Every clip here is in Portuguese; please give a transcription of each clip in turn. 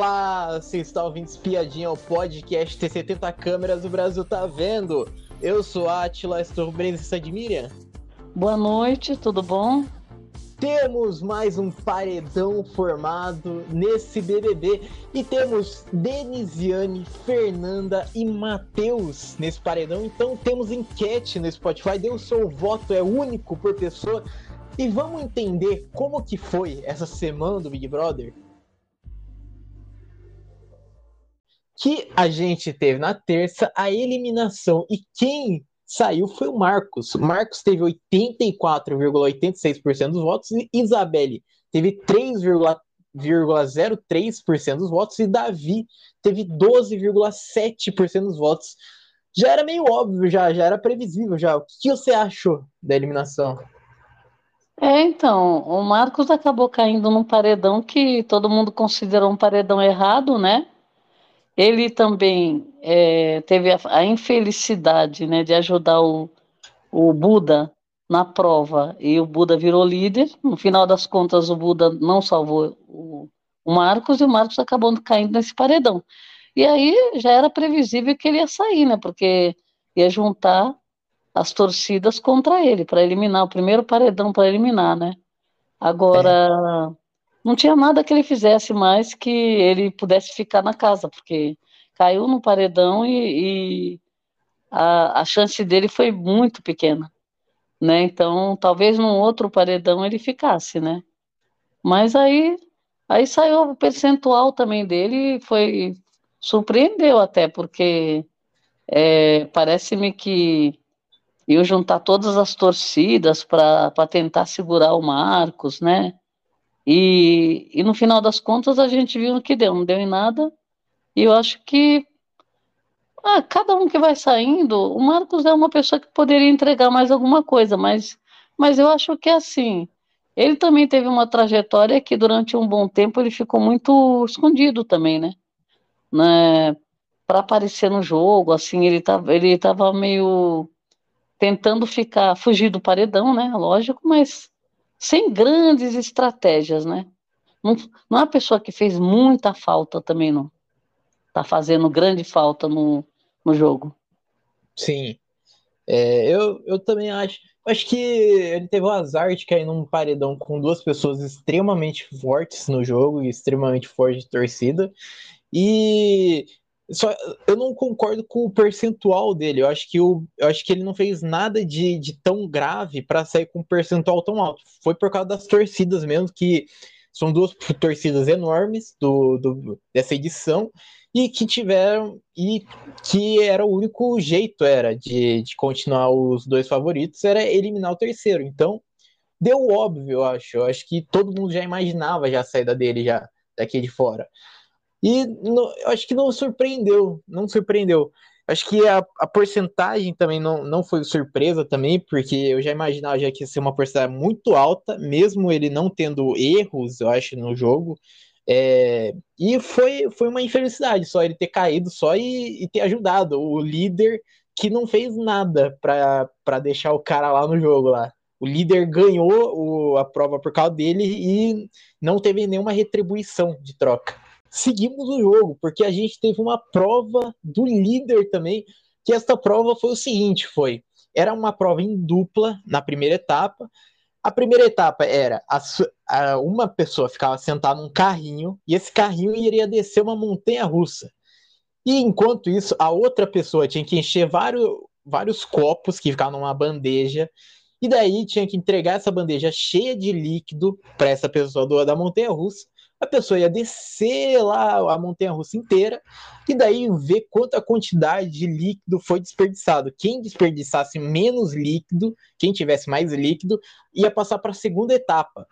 Olá, você está ouvindo Espiadinha, o podcast T 70 câmeras, o Brasil tá vendo. Eu sou Atila, estou bem, você de Miriam? Boa noite, tudo bom? Temos mais um paredão formado nesse BBB e temos Denisiane, Fernanda e Matheus nesse paredão. Então temos enquete no Spotify, o seu voto, é único por pessoa. E vamos entender como que foi essa semana do Big Brother? Que a gente teve na terça a eliminação e quem saiu foi o Marcos. Marcos teve 84,86% dos votos e Isabelle teve 3,03% dos votos e Davi teve 12,7% dos votos. Já era meio óbvio, já, já era previsível já. O que você achou da eliminação? É, então, o Marcos acabou caindo num paredão que todo mundo considerou um paredão errado, né? Ele também é, teve a, a, infelicidade né, de ajudar o, o Buda na prova e o Buda virou líder. No final das contas, o Buda não salvou o, o Marcos e o Marcos acabou caindo nesse paredão. E aí já era previsível que ele ia sair, né? Porque ia juntar as torcidas contra ele para eliminar o primeiro paredão para eliminar, né? Agora não tinha nada que ele fizesse mais que ele pudesse ficar na casa, porque caiu no paredão e, e a, a, chance dele foi muito pequena, né? Então, talvez num outro paredão ele ficasse, né? Mas aí, aí saiu o percentual também dele e foi surpreendeu até, porque é, parece-me que iam juntar todas as torcidas para tentar segurar o Marcos, né? E, e no final das contas a gente viu no que deu, não deu em nada. E eu acho que ah, cada um que vai saindo, o Marcos é uma pessoa que poderia entregar mais alguma coisa, mas, mas eu acho que é assim. Ele também teve uma trajetória que durante um bom tempo ele ficou muito escondido também, né? né? Para aparecer no jogo, assim, ele estava ele tava meio tentando ficar, fugir do paredão, né? Lógico, mas sem grandes estratégias, né? Não, não é uma pessoa que fez muita falta também, não. Tá fazendo grande falta no, no jogo. Sim. É, eu, eu também acho. Acho que ele teve o azar de cair num paredão com duas pessoas extremamente fortes no jogo extremamente forte de torcida. E só, eu não concordo com o percentual dele. Eu acho que, eu acho que ele não fez nada de, de tão grave para sair com um percentual tão alto. Foi por causa das torcidas mesmo, que são duas torcidas enormes do, do, dessa edição e que tiveram e que era o único jeito era de, de continuar os dois favoritos era eliminar o terceiro. Então deu óbvio, eu acho. Eu acho que todo mundo já imaginava já a saída dele já daqui de fora. E no, acho que não surpreendeu, não surpreendeu. Acho que a, a porcentagem também não, não foi surpresa também, porque eu já imaginava já que ia ser uma porcentagem muito alta, mesmo ele não tendo erros, eu acho, no jogo. É, e foi, foi uma infelicidade só ele ter caído só e, e ter ajudado o líder que não fez nada para deixar o cara lá no jogo lá. O líder ganhou o, a prova por causa dele e não teve nenhuma retribuição de troca seguimos o jogo, porque a gente teve uma prova do líder também, que esta prova foi o seguinte, foi, era uma prova em dupla na primeira etapa, a primeira etapa era a, a, uma pessoa ficava sentada num carrinho e esse carrinho iria descer uma montanha russa. E enquanto isso, a outra pessoa tinha que encher vários, vários copos que ficavam numa bandeja e daí tinha que entregar essa bandeja cheia de líquido para essa pessoa do, da montanha russa a pessoa ia descer lá a montanha russa inteira e daí ver quanta quantidade de líquido foi desperdiçado. Quem desperdiçasse menos líquido, quem tivesse mais líquido, ia passar para a segunda etapa.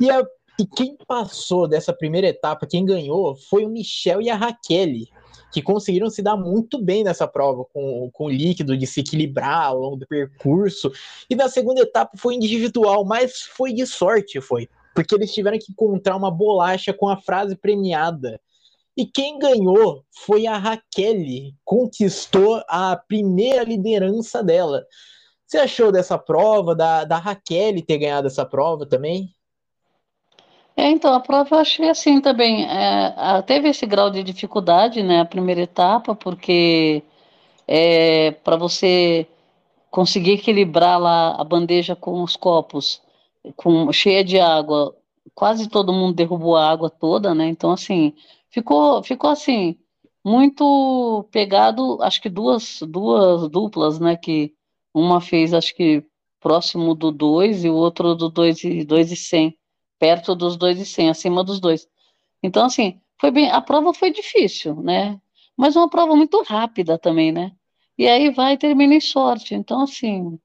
E, a, e quem passou dessa primeira etapa, quem ganhou, foi o Michel e a Raquel, que conseguiram se dar muito bem nessa prova, com, com o líquido, de se equilibrar ao longo do percurso. E na segunda etapa foi individual, mas foi de sorte, foi porque eles tiveram que encontrar uma bolacha com a frase premiada. E quem ganhou foi a Raquel, conquistou a primeira liderança dela. Você achou dessa prova, da, da Raquel ter ganhado essa prova também? É, então, a prova eu achei assim também. É, teve esse grau de dificuldade, né, a primeira etapa, porque é, para você conseguir equilibrar lá a bandeja com os copos, com cheia de água, quase todo mundo derrubou a água toda, né? Então, assim, ficou, ficou assim, muito pegado, acho que duas, duas duplas, né? Que uma fez, acho que próximo do 2 e o outro do 2 e, 2 e 100, perto dos 2 e 100, acima dos dois. Então, assim, foi bem, a prova foi difícil, né? Mas uma prova muito rápida também, né? E aí vai e termina em sorte. Então, assim,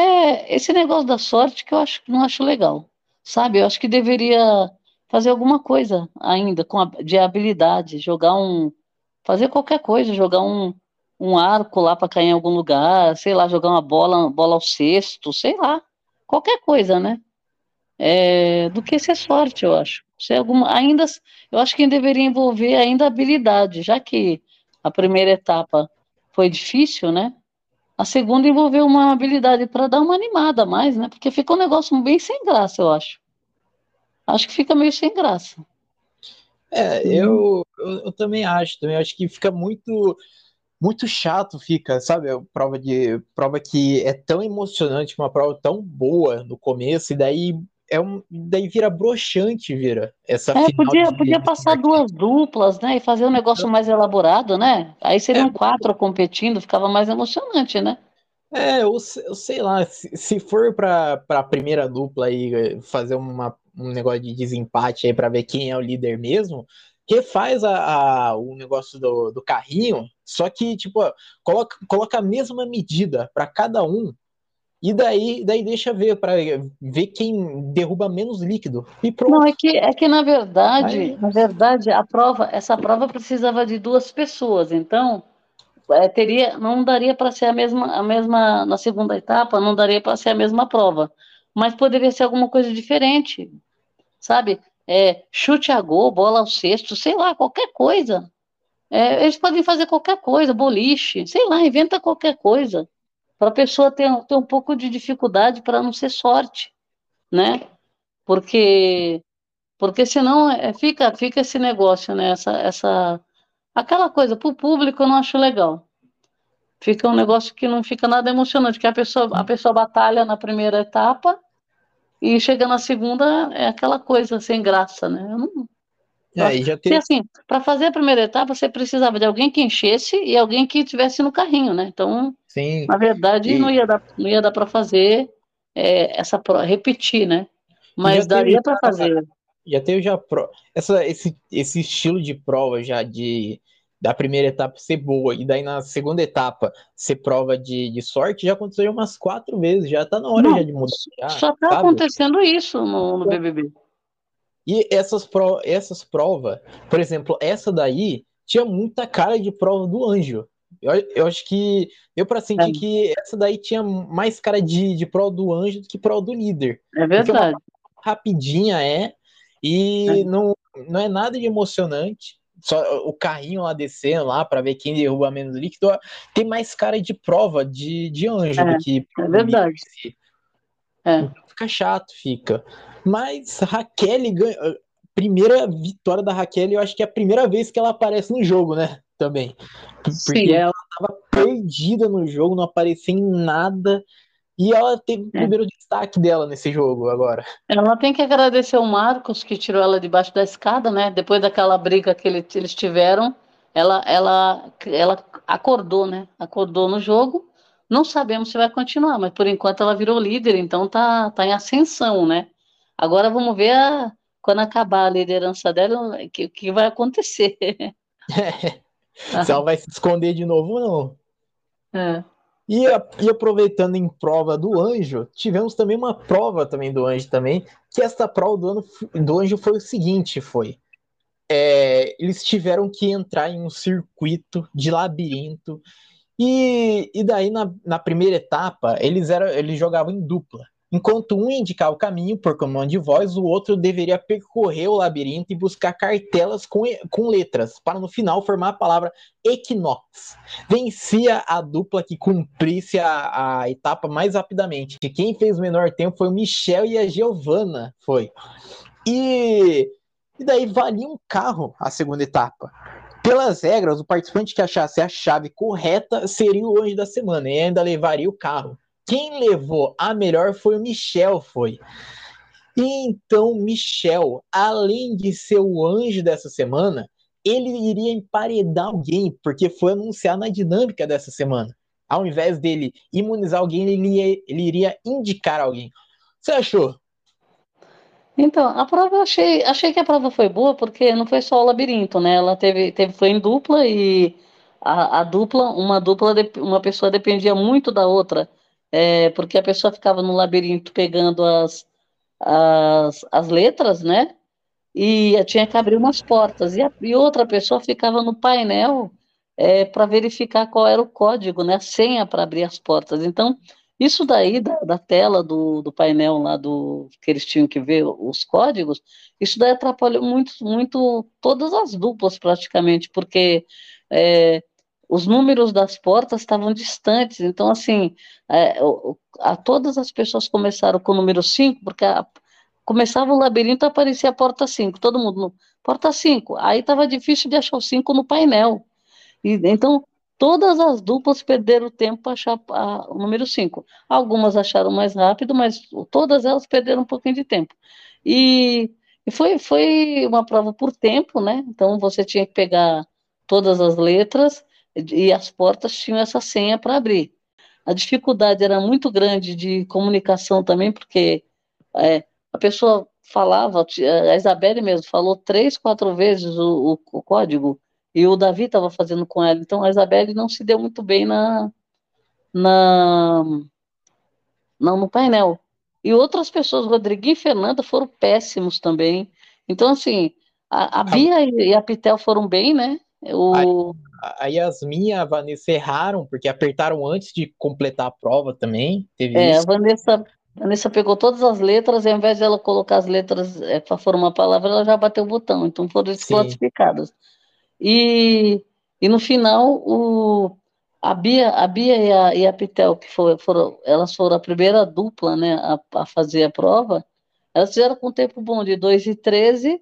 é esse negócio da sorte que eu acho não acho legal. Sabe? Eu acho que deveria fazer alguma coisa ainda com a, de habilidade, jogar um. Fazer qualquer coisa, jogar um, um arco lá para cair em algum lugar, sei lá, jogar uma bola, bola ao cesto, sei lá. Qualquer coisa, né? É, do que ser sorte, eu acho. Se alguma, ainda, eu acho que deveria envolver ainda habilidade, já que a primeira etapa foi difícil, né? A segunda envolveu uma habilidade para dar uma animada a mais, né? Porque fica um negócio bem sem graça, eu acho. Acho que fica meio sem graça. É, eu, eu, eu, também acho, também acho que fica muito muito chato, fica, sabe? A prova de prova que é tão emocionante, uma prova tão boa no começo, e daí é um, daí vira broxante, vira essa é, podia, podia passar duas duplas, né, e fazer um negócio mais elaborado, né? Aí seriam é, quatro competindo, ficava mais emocionante, né? É, eu, eu sei lá, se, se for para a primeira dupla aí fazer uma, um negócio de desempate aí para ver quem é o líder mesmo, refaz a, a, o negócio do, do carrinho, só que, tipo, coloca, coloca a mesma medida para cada um e daí, daí deixa ver para ver quem derruba menos líquido. E pronto. Não, é que, é que na verdade, Aí... na verdade, a prova, essa prova precisava de duas pessoas. Então, é, teria, não daria para ser a mesma, a mesma na segunda etapa, não daria para ser a mesma prova. Mas poderia ser alguma coisa diferente, sabe? É, chute a gol, bola ao cesto, sei lá, qualquer coisa. É, eles podem fazer qualquer coisa, boliche, sei lá, inventa qualquer coisa para a pessoa ter, ter um pouco de dificuldade para não ser sorte, né? Porque porque senão é, fica fica esse negócio, né? Essa, essa aquela coisa para o público eu não acho legal. Fica um negócio que não fica nada emocionante, que a pessoa a pessoa batalha na primeira etapa e chega na segunda é aquela coisa sem graça, né? Eu não, é, e já tem... assim, para fazer a primeira etapa, você precisava de alguém que enchesse e alguém que estivesse no carrinho, né? Então, Sim. na verdade, e... não ia dar, não ia dar para fazer é, essa repetir, né? Mas daria para fazer. Já teve já pro... essa, esse, esse estilo de prova já de da primeira etapa ser boa e daí na segunda etapa ser prova de, de sorte já aconteceu umas quatro vezes, já tá na hora não, já de mudar. Já, só tá sabe? acontecendo isso no, no BBB. E essas, pro, essas provas, por exemplo, essa daí tinha muita cara de prova do anjo. Eu, eu acho que eu para sentir é. que essa daí tinha mais cara de, de prova do anjo do que prova do líder. É verdade. rapidinha é, e é. Não, não é nada de emocionante. Só o carrinho lá descendo lá para ver quem derruba menos líquido tem mais cara de prova de, de anjo é, do que é verdade. É. Então fica chato, fica. Mas Raquel ganha. Primeira vitória da Raquel, eu acho que é a primeira vez que ela aparece no jogo, né? Também. Porque Sim. ela tava perdida no jogo, não aparecia em nada. E ela teve o é. primeiro destaque dela nesse jogo agora. Ela tem que agradecer o Marcos, que tirou ela debaixo da escada, né? Depois daquela briga que eles tiveram, ela, ela, ela acordou, né? Acordou no jogo. Não sabemos se vai continuar, mas por enquanto ela virou líder, então tá, tá em ascensão, né? Agora vamos ver a, quando acabar a liderança dela, o que, que vai acontecer. É. Se ela vai se esconder de novo ou não. É. E, e, aproveitando em prova do anjo, tivemos também uma prova também do anjo também, que esta prova do, ano, do anjo foi o seguinte, foi. É, eles tiveram que entrar em um circuito de labirinto e, e daí na, na primeira etapa eles, eram, eles jogavam em dupla. Enquanto um indicava o caminho por comando de voz, o outro deveria percorrer o labirinto e buscar cartelas com, com letras, para no final formar a palavra Equinox. Vencia a dupla que cumprisse a, a etapa mais rapidamente. Quem fez o menor tempo foi o Michel e a Giovana. Foi. E, e daí valia um carro a segunda etapa. Pelas regras, o participante que achasse a chave correta seria o anjo da semana e ainda levaria o carro. Quem levou a melhor foi o Michel, foi. Então, Michel, além de ser o anjo dessa semana, ele iria emparedar alguém, porque foi anunciado na dinâmica dessa semana. Ao invés dele imunizar alguém, ele, ia, ele iria indicar alguém. Você achou? Então, a prova eu achei, achei que a prova foi boa, porque não foi só o labirinto, né? Ela teve, teve foi em dupla e a, a dupla, uma dupla, uma pessoa dependia muito da outra, é, porque a pessoa ficava no labirinto pegando as, as, as letras, né? E tinha que abrir umas portas, e, a, e outra pessoa ficava no painel é, para verificar qual era o código, né? A senha para abrir as portas. Então, isso daí, da, da tela do, do, painel lá do que eles tinham que ver os códigos, isso daí atrapalhou muito, muito todas as duplas praticamente, porque é, os números das portas estavam distantes. Então, assim, é, a, todas as pessoas começaram com o número 5, porque a, começava o labirinto, aparecia a porta 5, todo mundo no porta 5. Aí estava difícil de achar o 5 no painel. E, então, Todas as duplas perderam tempo para achar a, o número 5. Algumas acharam mais rápido, mas todas elas perderam um pouquinho de tempo. E, e foi, foi uma prova por tempo, né? Então você tinha que pegar todas as letras e as portas tinham essa senha para abrir. A dificuldade era muito grande de comunicação também, porque é, a pessoa falava, a Isabelle mesmo falou três, quatro vezes o, o, o código, e o Davi estava fazendo com ela. Então a Isabelle não se deu muito bem na, na não no painel. E outras pessoas, Rodriguinho e Fernanda, foram péssimos também. Então, assim, a, a Bia e a Pitel foram bem, né? O... A, a Yasmin e a Vanessa erraram, porque apertaram antes de completar a prova também. Teve é, isso. a Vanessa, a Vanessa pegou todas as letras, e ao invés de ela colocar as letras é, para formar uma palavra, ela já bateu o botão. Então foram desclassificadas. E, e no final, o, a Bia, a Bia e a, e a Pitel, que foi, foram, elas foram a primeira dupla né, a, a fazer a prova, elas fizeram com tempo bom de 2 e 13,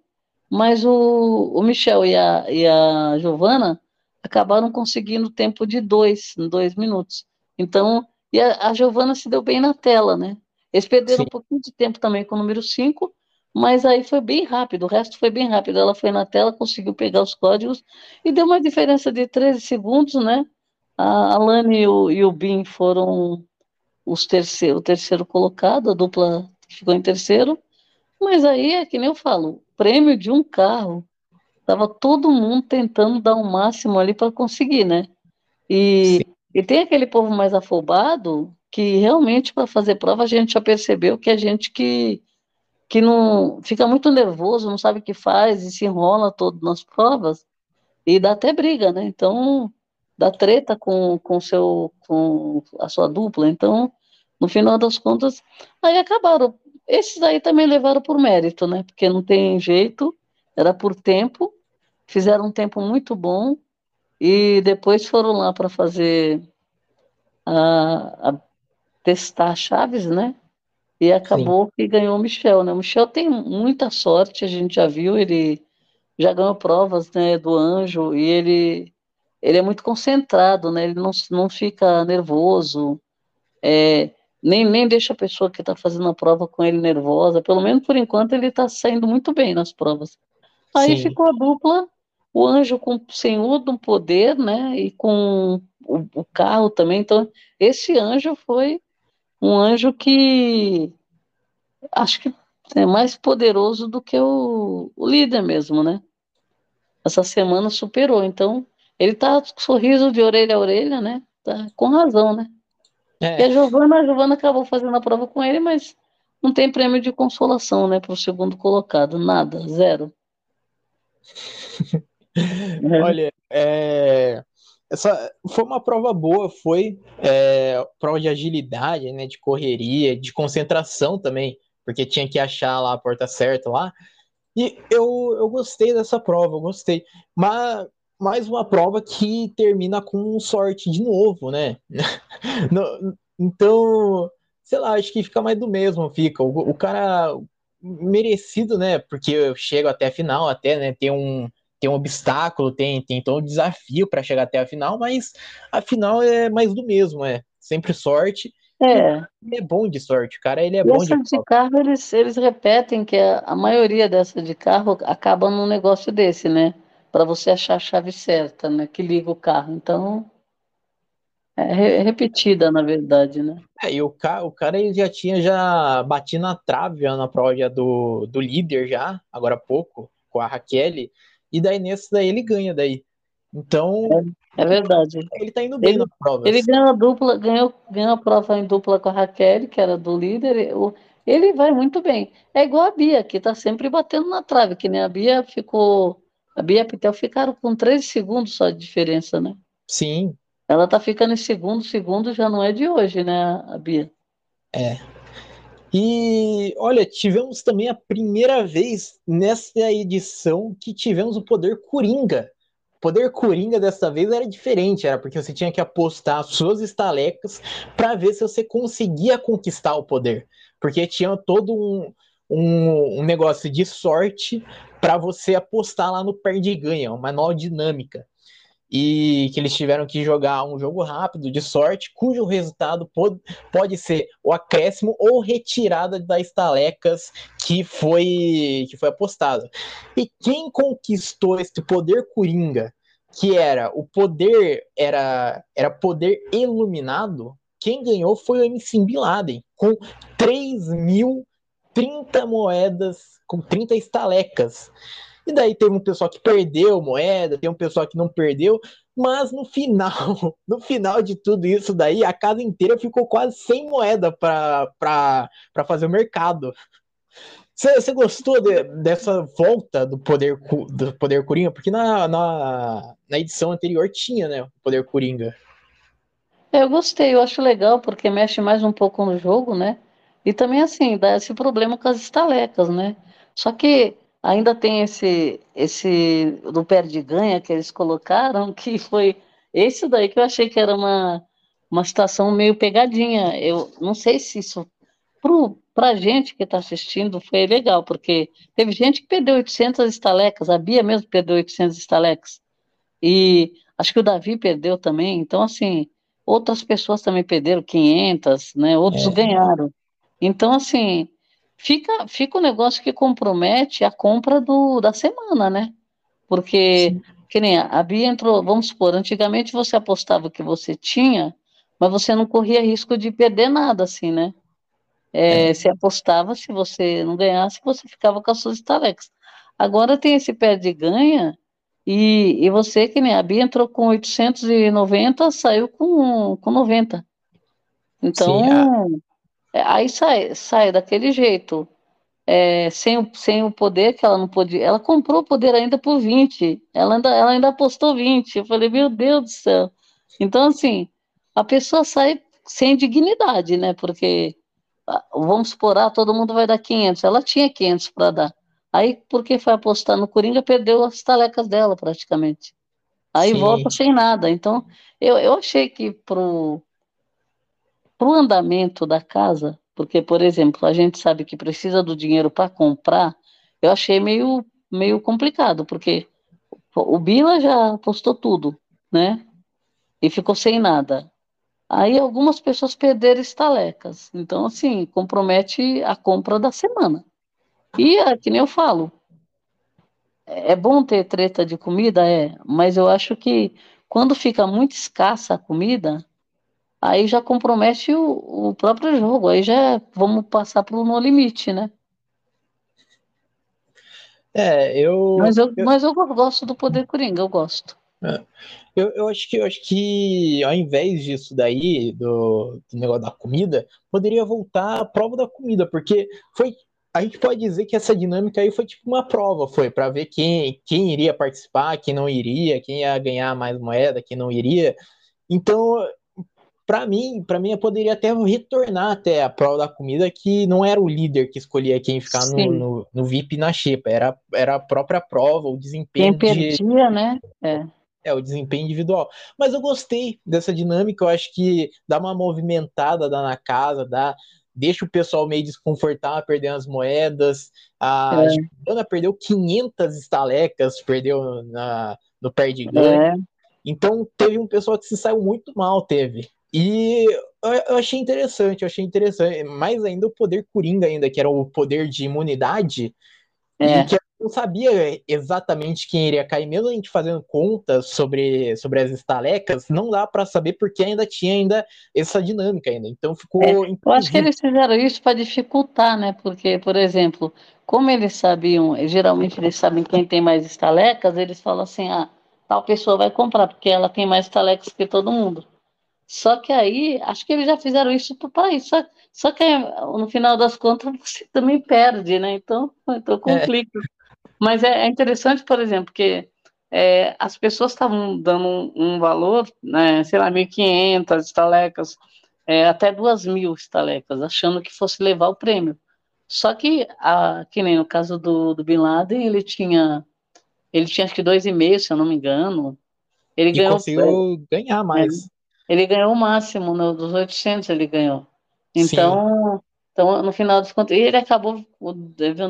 mas o, o Michel e a, e a Giovana acabaram conseguindo tempo de 2, em 2 minutos. Então, e a, a Giovana se deu bem na tela, né? Eles perderam Sim. um pouquinho de tempo também com o número 5, mas aí foi bem rápido, o resto foi bem rápido. Ela foi na tela, conseguiu pegar os códigos e deu uma diferença de 13 segundos, né? A Alane e o, e o Bin foram os terceiro, o terceiro colocado, a dupla ficou em terceiro. Mas aí é que nem eu falo, prêmio de um carro, estava todo mundo tentando dar o um máximo ali para conseguir, né? E, e tem aquele povo mais afobado que realmente para fazer prova a gente já percebeu que a gente que que não fica muito nervoso, não sabe o que faz e se enrola todo nas provas e dá até briga, né? Então dá treta com com seu com a sua dupla. Então, no final das contas, aí acabaram. Esses aí também levaram por mérito, né? Porque não tem jeito, era por tempo, fizeram um tempo muito bom e depois foram lá para fazer a, a testar chaves, né? E acabou Sim. que ganhou o Michel, né? O Michel tem muita sorte, a gente já viu, ele já ganhou provas né, do anjo e ele, ele é muito concentrado, né? Ele não, não fica nervoso, é, nem, nem deixa a pessoa que está fazendo a prova com ele nervosa. Pelo menos por enquanto ele está saindo muito bem nas provas. Aí Sim. ficou a dupla, o anjo com senhor do poder, né? E com o, o carro também. Então, esse anjo foi um anjo que acho que é mais poderoso do que o, o líder mesmo, né? Essa semana superou, então ele tá com sorriso de orelha a orelha, né? Tá com razão, né? É. E a Giovana, a Giovana acabou fazendo a prova com ele, mas não tem prêmio de consolação, né, para o segundo colocado, nada, zero. Olha, é, essa foi uma prova boa, foi é, prova de agilidade, né, de correria, de concentração também, porque tinha que achar lá a porta certa lá. E eu, eu gostei dessa prova, eu gostei. Mas mais uma prova que termina com sorte de novo, né? então, sei lá, acho que fica mais do mesmo, fica. O, o cara merecido, né? Porque eu chego até a final, até, né? Tem um, tem um obstáculo, tem, tem então um desafio para chegar até a final, mas a final é mais do mesmo, é sempre sorte. É. Ele é bom de sorte, cara. Ele é e bom essa de, de carro, eles, eles repetem que a, a maioria dessa de carro acaba num negócio desse, né? Para você achar a chave certa, né? Que liga o carro. Então, é repetida, na verdade, né? É, e o cara, o cara ele já tinha já batido na trave já na prova do, do líder já, agora há pouco, com a Raquel, e daí nesse daí ele ganha daí. Então. É, é verdade. Ele tá indo bem ele, na prova. Ele ganhou a dupla, ganhou, ganhou a prova em dupla com a Raquel, que era do líder. Ele vai muito bem. É igual a Bia, que tá sempre batendo na trave, que nem a Bia ficou. A Bia a Pitel ficaram com 13 segundos só de diferença, né? Sim, ela tá ficando em segundo, segundo já não é de hoje, né, a Bia? É. E olha, tivemos também a primeira vez nessa edição que tivemos o poder Coringa. O poder Coringa dessa vez era diferente, era porque você tinha que apostar suas estalecas para ver se você conseguia conquistar o poder. Porque tinha todo um, um, um negócio de sorte para você apostar lá no perde-ganha, uma nova dinâmica e que eles tiveram que jogar um jogo rápido de sorte, cujo resultado pode, pode ser o acréscimo ou retirada das estalecas que foi que foi apostado. E quem conquistou este poder coringa, que era o poder era era poder iluminado, quem ganhou foi o MC Bin Laden, com 3.030 moedas, com 30 estalecas. E daí teve um pessoal que perdeu moeda, tem um pessoal que não perdeu, mas no final, no final de tudo isso daí, a casa inteira ficou quase sem moeda para fazer o mercado. Você gostou de, dessa volta do poder do poder Coringa? Porque na, na, na edição anterior tinha, né, o poder Coringa. Eu gostei, eu acho legal, porque mexe mais um pouco no jogo, né? E também, assim, dá esse problema com as estalecas, né? Só que Ainda tem esse, esse do perde-ganha que eles colocaram, que foi esse daí que eu achei que era uma, uma situação meio pegadinha. Eu não sei se isso, para a gente que está assistindo, foi legal, porque teve gente que perdeu 800 estalecas, a Bia mesmo perdeu 800 estalecas, e acho que o Davi perdeu também, então, assim, outras pessoas também perderam 500, né, outros é. ganharam. Então, assim, fica, fica um negócio que compromete a compra do, da semana, né? Porque, Sim. que nem a Bia entrou, vamos supor, antigamente você apostava que você tinha, mas você não corria risco de perder nada, assim, né? É, é. Você apostava, se você não ganhasse, você ficava com as suas estalecas. Agora tem esse pé de ganha, e, e você, que nem a Bia entrou com 890, saiu com, com 90. Então, Sim, aí sai, sai daquele jeito, é, sem, o, sem o poder que ela não podia. Ela comprou o poder ainda por 20, ela ainda, ela ainda apostou 20. Eu falei, meu Deus do céu. Então, assim, a pessoa sai sem dignidade, né? Porque, vamos supor, ah, todo mundo vai dar 500. Ela tinha 500 para dar. Aí, porque foi apostar no Coringa, perdeu as talecas dela, praticamente. Aí Sim. volta sem nada. Então, eu, eu achei que pro para o andamento da casa, porque, por exemplo, a gente sabe que precisa do dinheiro para comprar, eu achei meio, meio complicado, porque o Bila já postou tudo, né? E ficou sem nada. Aí algumas pessoas perderam estalecas. Então, assim, compromete a compra da semana. E, é, que nem eu falo, é bom ter treta de comida, é, mas eu acho que quando fica muito escassa a comida, aí já compromete o, o próprio jogo. Aí já vamos passar para o no limite, né? É, eu. Mas eu, eu... Mas eu gosto do poder Coringa, eu gosto. É. Eu, eu, acho que eu acho que ao invés disso daí, do, do, negócio da comida, poderia voltar a prova da comida, porque foi. A gente pode dizer que essa dinâmica aí foi tipo uma prova, foi para ver quem, quem iria participar, quem não iria, quem ia ganhar mais moeda, quem não iria. Então, para mim, para mim eu poderia até retornar até a prova da comida que não era o líder que escolhia quem ficar no, no, no, VIP na xepa, era, era a própria prova, o desempenho quem perdia, de... né? É. é. o desempenho individual. Mas eu gostei dessa dinâmica, eu acho que dá uma movimentada dá na casa, dá, deixa o pessoal meio desconfortável, perdendo as moedas. A é. Giovanna perdeu 500 estalecas, perdeu na, no perde ganho. É. Então teve um pessoal que se saiu muito mal, teve. E eu achei interessante, eu achei interessante, mais ainda o poder Coringa ainda, que era o poder de imunidade, é. e que não sabia exatamente quem iria cair, mesmo a gente fazendo contas sobre, sobre as estalecas, não dá para saber porque ainda tinha ainda essa dinâmica ainda. Então ficou. É, eu acho que eles fizeram isso para dificultar, né? Porque, por exemplo, como eles sabiam, geralmente eles sabem quem tem mais estalecas, eles falam assim, ah, tal pessoa vai comprar, porque ela tem mais estalecas que todo mundo. Só que aí, acho que eles já fizeram isso para isso. Só, só que no final das contas você também perde, né? Então, então é. complica. É. Mas é, é interessante, por exemplo, que é, as pessoas estavam dando um, um, valor, né, sei lá, 1.500 estalecas, é, até 2.000 estalecas, achando que fosse levar o prêmio. Só que, a, que nem no caso do, do Bin Laden, ele tinha, ele tinha acho que 2,5, se eu não me engano. Ele e ganhou, conseguiu ganhar mais. Ele, ganhou o máximo, no, dos 800 ele ganhou. Então, então, no final dos contos, ele acabou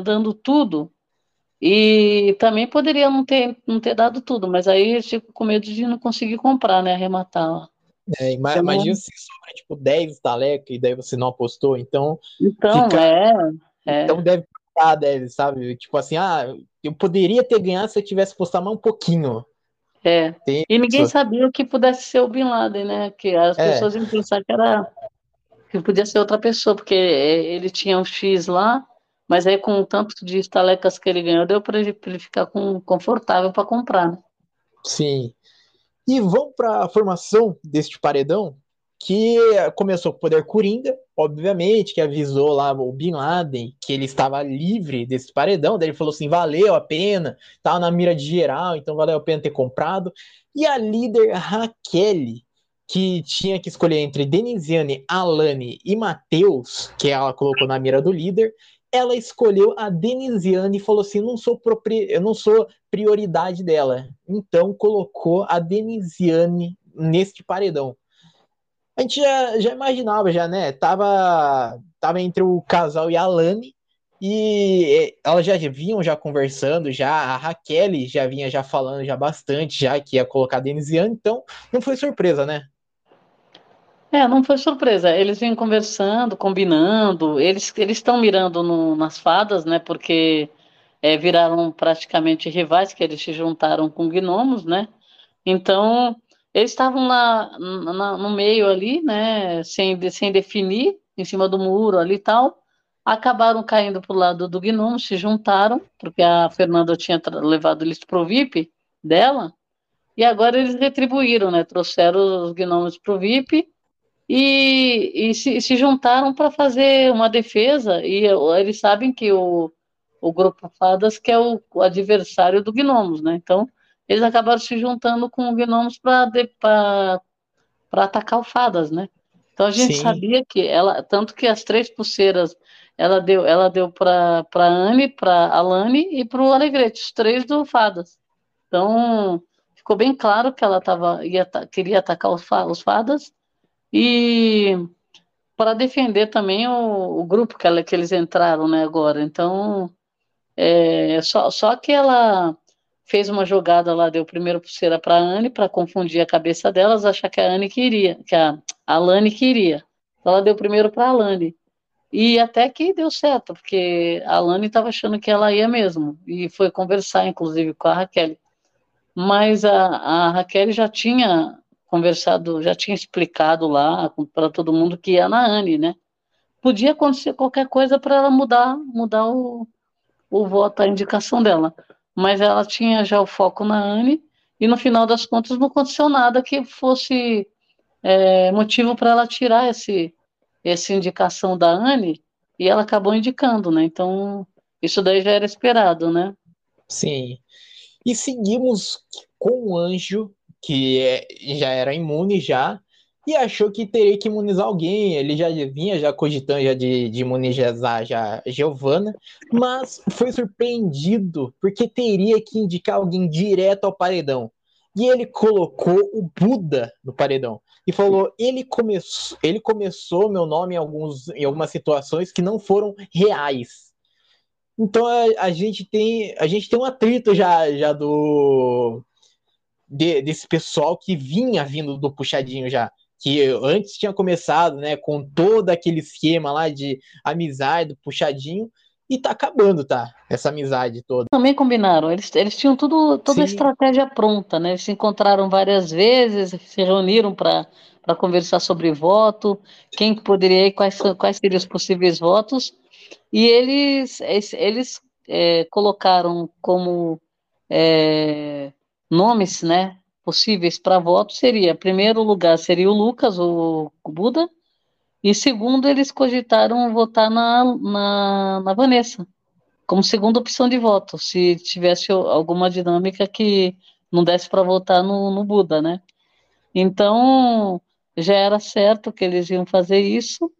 dando tudo e também poderia não ter, não ter dado tudo, mas aí eu fico com medo de não conseguir comprar, né? Arrematar. É, imagina, imagina se sobra tipo 10 estalecas e daí você não apostou, então. Então, fica... é, é. Então deve custar, deve, sabe? Tipo assim, ah, eu poderia ter ganhado se eu tivesse postado mais um pouquinho. É. Tem e ninguém isso. sabia que pudesse ser o Bin Laden, né? Que as é. pessoas iam pensar que era. que podia ser outra pessoa, porque ele tinha um X lá mas aí, com o tanto de estalecas que ele ganhou, deu para ele, ele, ficar com, confortável para comprar, né? Sim. E vamos para a formação deste paredão, que começou com o poder Coringa, obviamente, que avisou lá o Bin Laden que ele estava livre desse paredão. Daí ele falou assim: valeu a pena, estava na mira de geral, então valeu a pena ter comprado. E a líder Raquel, que tinha que escolher entre Denisiane, Alane e Matheus, que ela colocou na mira do líder, ela escolheu a Denisiane e falou assim: não sou eu não sou prioridade dela. Então colocou a Denisiane neste paredão. A gente já, já imaginava, já, né? Tava, tava entre o casal e a Lani, e elas já vinham já conversando, já a Raquel já vinha já falando já bastante, já que ia colocar a Denisiane, então não foi surpresa, né? É, não foi surpresa. Eles vêm conversando, combinando. Eles eles estão mirando no, nas fadas, né? Porque é, viraram praticamente rivais, que eles se juntaram com gnomos, né? Então eles estavam lá na, no meio ali, né? Sem, sem definir, em cima do muro ali e tal. Acabaram caindo para o lado do gnomo, se juntaram, porque a Fernanda tinha levado eles para o VIP dela. E agora eles retribuíram, né? Trouxeram os gnomos para o VIP e, e se, se, juntaram para fazer uma defesa, e eles sabem que o, o grupo Fadas que é o, o adversário do Gnomos, né? Então, eles acabaram se juntando com o Gnomos para atacar o Fadas, né? Então a gente Sim. sabia que ela, tanto que as três pulseiras ela deu, ela deu para para Anne, para Alane e para o Alegrete, os três do Fadas. Então ficou bem claro que ela tava, ia, queria atacar os, os Fadas e para defender também o, o grupo que, ela, que, eles entraram né, agora. Então, é, só, só que ela fez uma jogada lá, deu primeiro pulseira para a Anne, para confundir a cabeça delas, achar que a Anne queria, que a, a Lani queria. Então, ela deu primeiro para a Lani. E até que deu certo, porque a Lani estava achando que ela ia mesmo, e foi conversar, inclusive, com a Raquel. Mas a, a Raquel já tinha conversado, já tinha explicado lá para todo mundo que ia na Anne, né? Podia acontecer qualquer coisa para ela mudar, mudar o, o voto, a indicação dela. Mas ela tinha já o foco na Anne e no final das contas não aconteceu nada que fosse é, motivo para ela tirar esse, essa indicação da Anne e ela acabou indicando, né? Então isso daí já era esperado, né? Sim. E seguimos com o anjo que é, já era imune já, e achou que teria que imunizar alguém. Ele já vinha já cogitando já de, de imunizar já Giovana, mas foi surpreendido porque teria que indicar alguém direto ao paredão. e ele colocou o Buda no paredão e falou: ele começou, ele começou meu nome em, alguns, em algumas situações que não foram reais. Então a, a gente tem a gente tem um atrito já, já do de, desse pessoal que vinha vindo do puxadinho já que antes tinha começado, né, com todo aquele esquema lá de amizade, puxadinho, e tá acabando, tá? Essa amizade toda. Também combinaram, eles, eles tinham tudo, toda Sim. a estratégia pronta, né? Eles se encontraram várias vezes, se reuniram para conversar sobre voto, quem poderia ir, quais, quais seriam os possíveis votos, e eles, eles é, colocaram como é, nomes, né? Possíveis para voto seria, primeiro lugar seria o Lucas, o, Buda, e segundo, eles cogitaram votar na, na, na Vanessa, como segunda opção de voto, se tivesse alguma dinâmica que não desse para votar no, no Buda, né? Então, já era certo que eles iam fazer isso,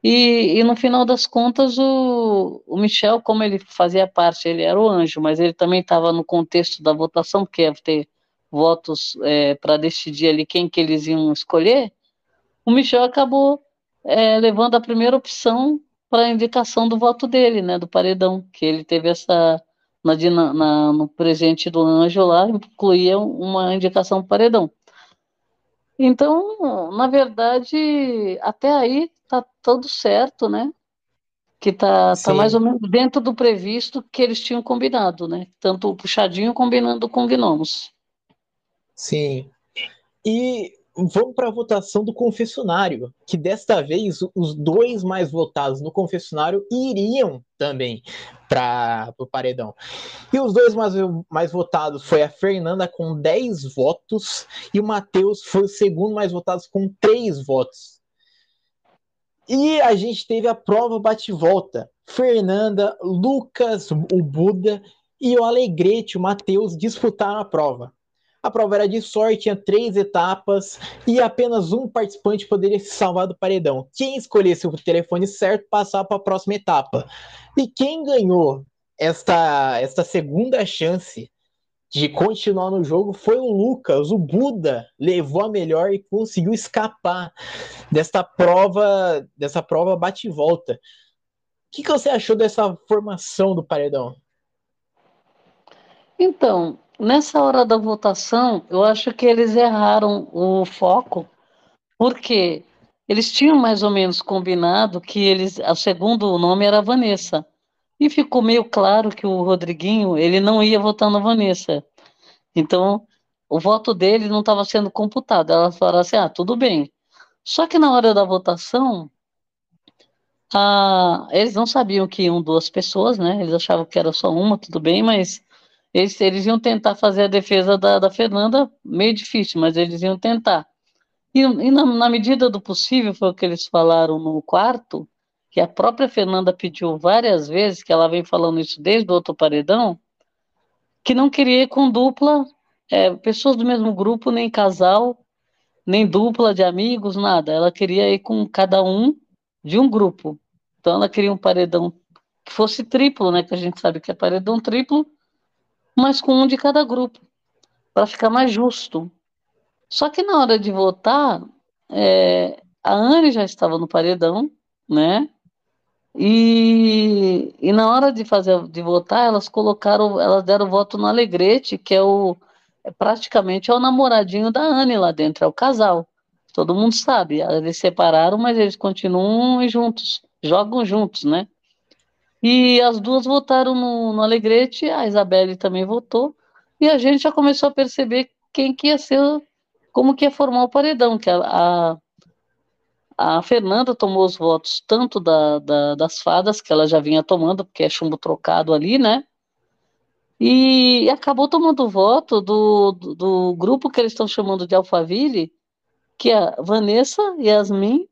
e, e no final das contas, o, o Michel, como ele fazia parte, ele era o anjo, mas ele também estava no contexto da votação, porque ia ter votos é, para decidir ali quem que eles iam escolher, o Michel acabou é, levando a primeira opção para a indicação do voto dele, né, do paredão, que ele teve essa na, na, no presente do anjo lá, incluía uma indicação do paredão. Então, na verdade, até aí tá tudo certo, né? Que tá, tá mais ou menos dentro do previsto que eles tinham combinado, né? Tanto o puxadinho combinando com gnomos. Sim. E vamos para a votação do confessionário, que desta vez os dois mais votados no confessionário iriam também para o paredão. E os dois mais, mais votados foi a Fernanda com 10 votos e o Matheus foi o segundo mais votado com 3 votos. E a gente teve a prova bate-volta. Fernanda, Lucas, o Buda e o Alegrete, o Matheus, disputaram a prova. A prova era de sorte, tinha três etapas e apenas um participante poderia se salvar do paredão. Quem escolhesse o telefone certo passava para a próxima etapa. E quem ganhou esta, esta segunda chance de continuar no jogo foi o Lucas. O Buda levou a melhor e conseguiu escapar desta prova, dessa prova bate e volta. O que, que você achou dessa formação do paredão? Então, nessa hora da votação, eu acho que eles erraram o foco, porque eles tinham mais ou menos combinado que eles, o segundo nome era Vanessa. E ficou meio claro que o Rodriguinho, ele não ia votar na Vanessa. Então, o voto dele não estava sendo computado. Ela falou assim: "Ah, tudo bem". Só que na hora da votação, ah, eles não sabiam que iam duas pessoas, né? Eles achavam que era só uma, tudo bem, mas eles, eles iam tentar fazer a defesa da, da Fernanda, meio difícil, mas eles iam tentar. E, e na, na, medida do possível, foi o que eles falaram no quarto, que a própria Fernanda pediu várias vezes, que ela vem falando isso desde o outro paredão, que não queria ir com dupla, é, pessoas do mesmo grupo, nem casal, nem dupla de amigos, nada. Ela queria ir com cada um de um grupo. Então ela queria um paredão que fosse triplo, né? Que a gente sabe que é paredão triplo, mas com um de cada grupo, para ficar mais justo. Só que na hora de votar, é, a Anne já estava no paredão, né? E, e na hora de fazer de votar, elas colocaram, elas deram voto no Alegrete, que é o é praticamente é o namoradinho da Anne lá dentro, é o casal. Todo mundo sabe, eles separaram, mas eles continuam juntos, jogam juntos, né? E as duas votaram no, no Alegrete, a Isabelle também votou, e a gente já começou a perceber quem que ia ser, como que ia formar o paredão, que a, a, a Fernanda tomou os votos tanto da, da, das fadas, que ela já vinha tomando, porque é chumbo trocado ali, né? E acabou tomando voto do, do, do grupo que eles estão chamando de Alphaville, que é a Vanessa, Yasmin,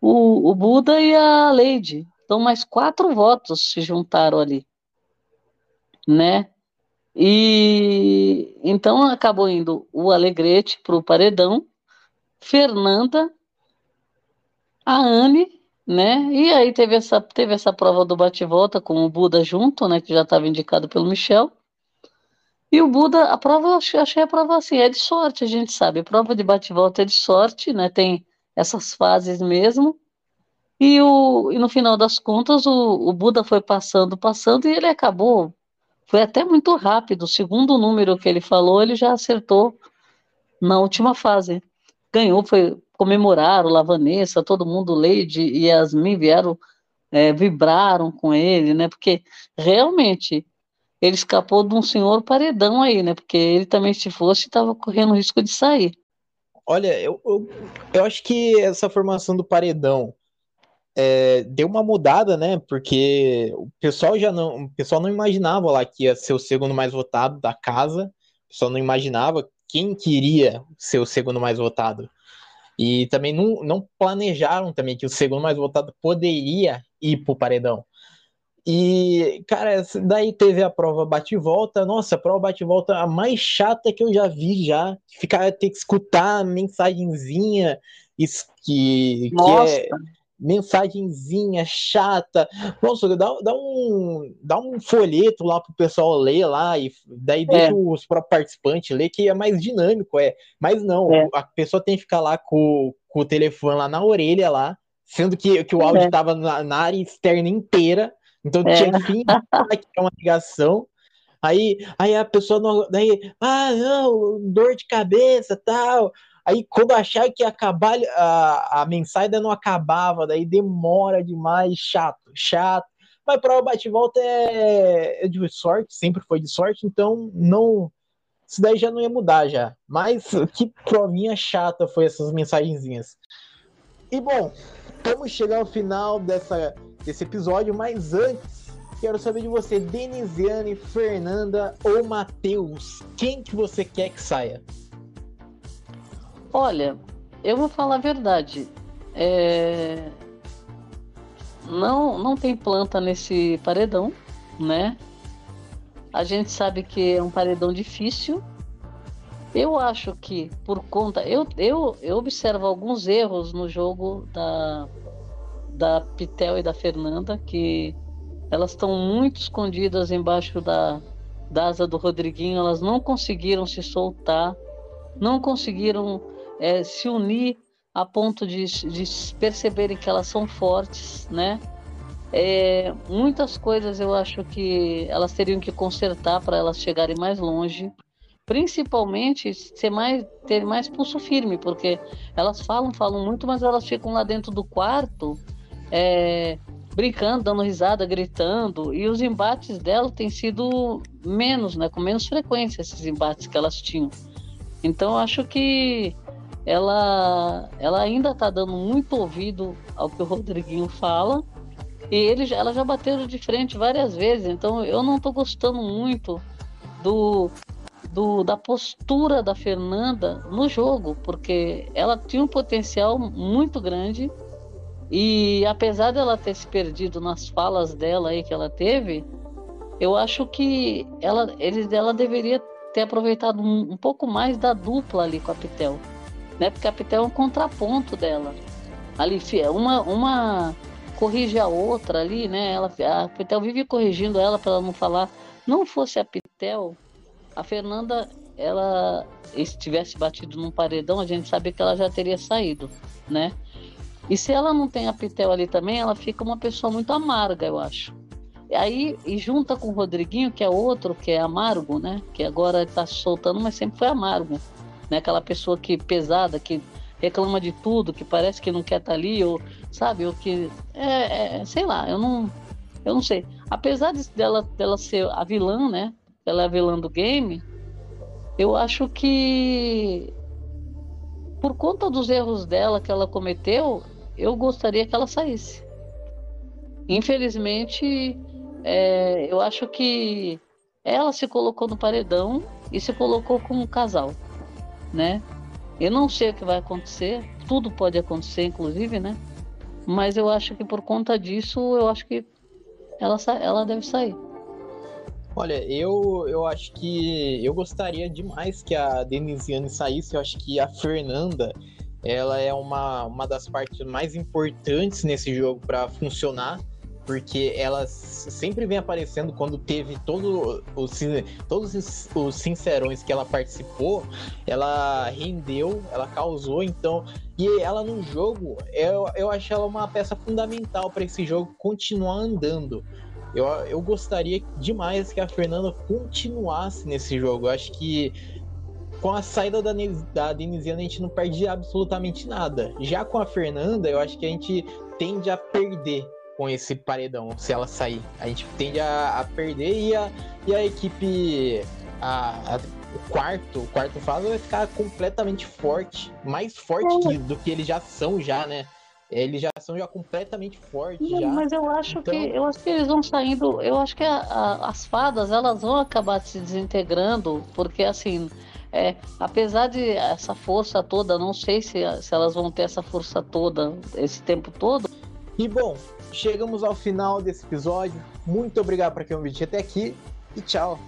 o, o Buda e a Leide. Então, mais quatro votos se juntaram ali, né? E então acabou indo o Alegrete para o paredão, Fernanda, a Anne, né? E aí teve essa, teve essa prova do bate-volta com o Buda junto, né? Que já estava indicado pelo Michel. E o Buda, a prova, eu achei a prova assim, é de sorte, a gente sabe. A prova de bate-volta é de sorte, né? Tem essas fases mesmo. E, o, e no final das contas, o, o Buda foi passando, passando, e ele acabou. Foi até muito rápido. O segundo número que ele falou, ele já acertou na última fase. Ganhou, foi comemoraram, lá Vanessa, todo mundo, Leide e Yasmin vieram, é, vibraram com ele, né? Porque realmente ele escapou de um senhor paredão aí, né? Porque ele também, se fosse, estava correndo risco de sair. Olha, eu, eu, eu, acho que essa formação do paredão é, deu uma mudada, né? Porque o pessoal já não, o pessoal não imaginava lá que ia ser o segundo mais votado da casa. O pessoal não imaginava quem queria ser o segundo mais votado. E também não, não planejaram também que o segundo mais votado poderia ir para o paredão. E, cara, daí teve a prova bate-volta. Nossa, a prova bate-volta a mais chata que eu já vi já. Ficar, ter que escutar mensagenzinha isso que, que é mensagenzinha chata. Nossa, dá, dá, um, dá um folheto lá pro pessoal ler lá, e daí é. deixa os próprios participantes ler, que é mais dinâmico, é. Mas não, é. a pessoa tem que ficar lá com, com o telefone lá na orelha lá, sendo que, que o áudio estava é. na, na, área externa inteira, então é. tinha que fingir que é uma ligação. Aí, aí a pessoa não, daí, ah, não, dor de cabeça, tal. Aí quando achar que acabar a, a mensagem não acabava, daí demora demais, chato, chato. Mas prova bate-volta é, é de sorte, sempre foi de sorte, então não. Isso daí já não ia mudar já. Mas que provinha chata foi essas mensagenzinhas. E bom, estamos chegando ao final dessa, desse episódio, mas antes quero saber de você, Denisiane, Fernanda ou Matheus, quem que você quer que saia? Olha, eu vou falar a verdade. É... Não, não tem planta nesse paredão, né? A gente sabe que é um paredão difícil. Eu acho que por conta. Eu, eu, eu observo alguns erros no jogo da, da Pitel e da Fernanda, que elas estão muito escondidas embaixo da, da asa do Rodriguinho, elas não conseguiram se soltar, não conseguiram é, se unir a ponto de, de, perceberem que elas são fortes, né? É, muitas coisas eu acho que elas teriam que consertar para elas chegarem mais longe, principalmente ser mais, ter mais pulso firme, porque elas falam, falam muito, mas elas ficam lá dentro do quarto é, brincando, dando risada, gritando, e os embates dela têm sido menos, né, com menos frequência esses embates que elas tinham. Então acho que ela, ela ainda está dando muito ouvido ao que o Rodriguinho fala. E ele, ela já bateram de frente várias vezes, então eu não estou gostando muito do, do, da postura da Fernanda no jogo, porque ela tinha um potencial muito grande e apesar dela ter se perdido nas falas dela aí que ela teve, eu acho que ela, ele, ela deveria ter aproveitado um, um pouco mais da dupla ali com a Pitel né? Porque a Pitel é um contraponto dela. Ali, uma, uma corrige a outra ali, né? Ela, a Pitel vive corrigindo ela para ela não falar. Não fosse a Pitel, a Fernanda, ela se tivesse batido num paredão, a gente sabia que ela já teria saído, né? E se ela não tem a Pitel ali também, ela fica uma pessoa muito amarga, eu acho. E aí, e junta com o Rodriguinho, que é outro, que é amargo, né? Que agora está soltando, mas sempre foi amargo né? Aquela pessoa que pesada, que reclama de tudo, que parece que não quer estar tá ali, ou sabe, ou que é, é, sei lá, eu não, eu não sei. Apesar de, dela, dela ser a vilã, né? Ela é a vilã do game. Eu acho que por conta dos erros dela que ela cometeu, eu gostaria que ela saísse. Infelizmente, é, eu acho que ela se colocou no paredão e se colocou como um casal né? Eu não sei o que vai acontecer, tudo pode acontecer, inclusive, né? Mas eu acho que por conta disso, eu acho que ela, ela deve sair. Olha, eu, eu acho que eu gostaria demais que a Denisiane saísse. Eu acho que a Fernanda, ela é uma, uma das partes mais importantes nesse jogo para funcionar, porque ela sempre vem aparecendo quando teve todo o, todos os sincerões que ela participou, ela rendeu, ela causou, então. E ela no jogo, eu, eu acho ela uma peça fundamental para esse jogo continuar andando. Eu, eu gostaria demais que a Fernanda continuasse nesse jogo. Eu acho que com a saída da, da Denisiana a gente não perde absolutamente nada. Já com a Fernanda, eu acho que a gente tende a perder com esse paredão, se ela sair. A gente tende a, a perder e a, e a equipe. A, a, o quarto, o quarto fase vai ficar completamente forte. Mais forte que, do que eles já são, já, né? Eles já são já completamente fortes. Não, já. Mas eu acho então... que eu acho que eles vão saindo. Eu acho que a, a, as fadas elas vão acabar se desintegrando, porque assim. É, apesar de essa força toda, não sei se, se elas vão ter essa força toda esse tempo todo. E bom, chegamos ao final desse episódio. Muito obrigado para quem ouviu até aqui e tchau.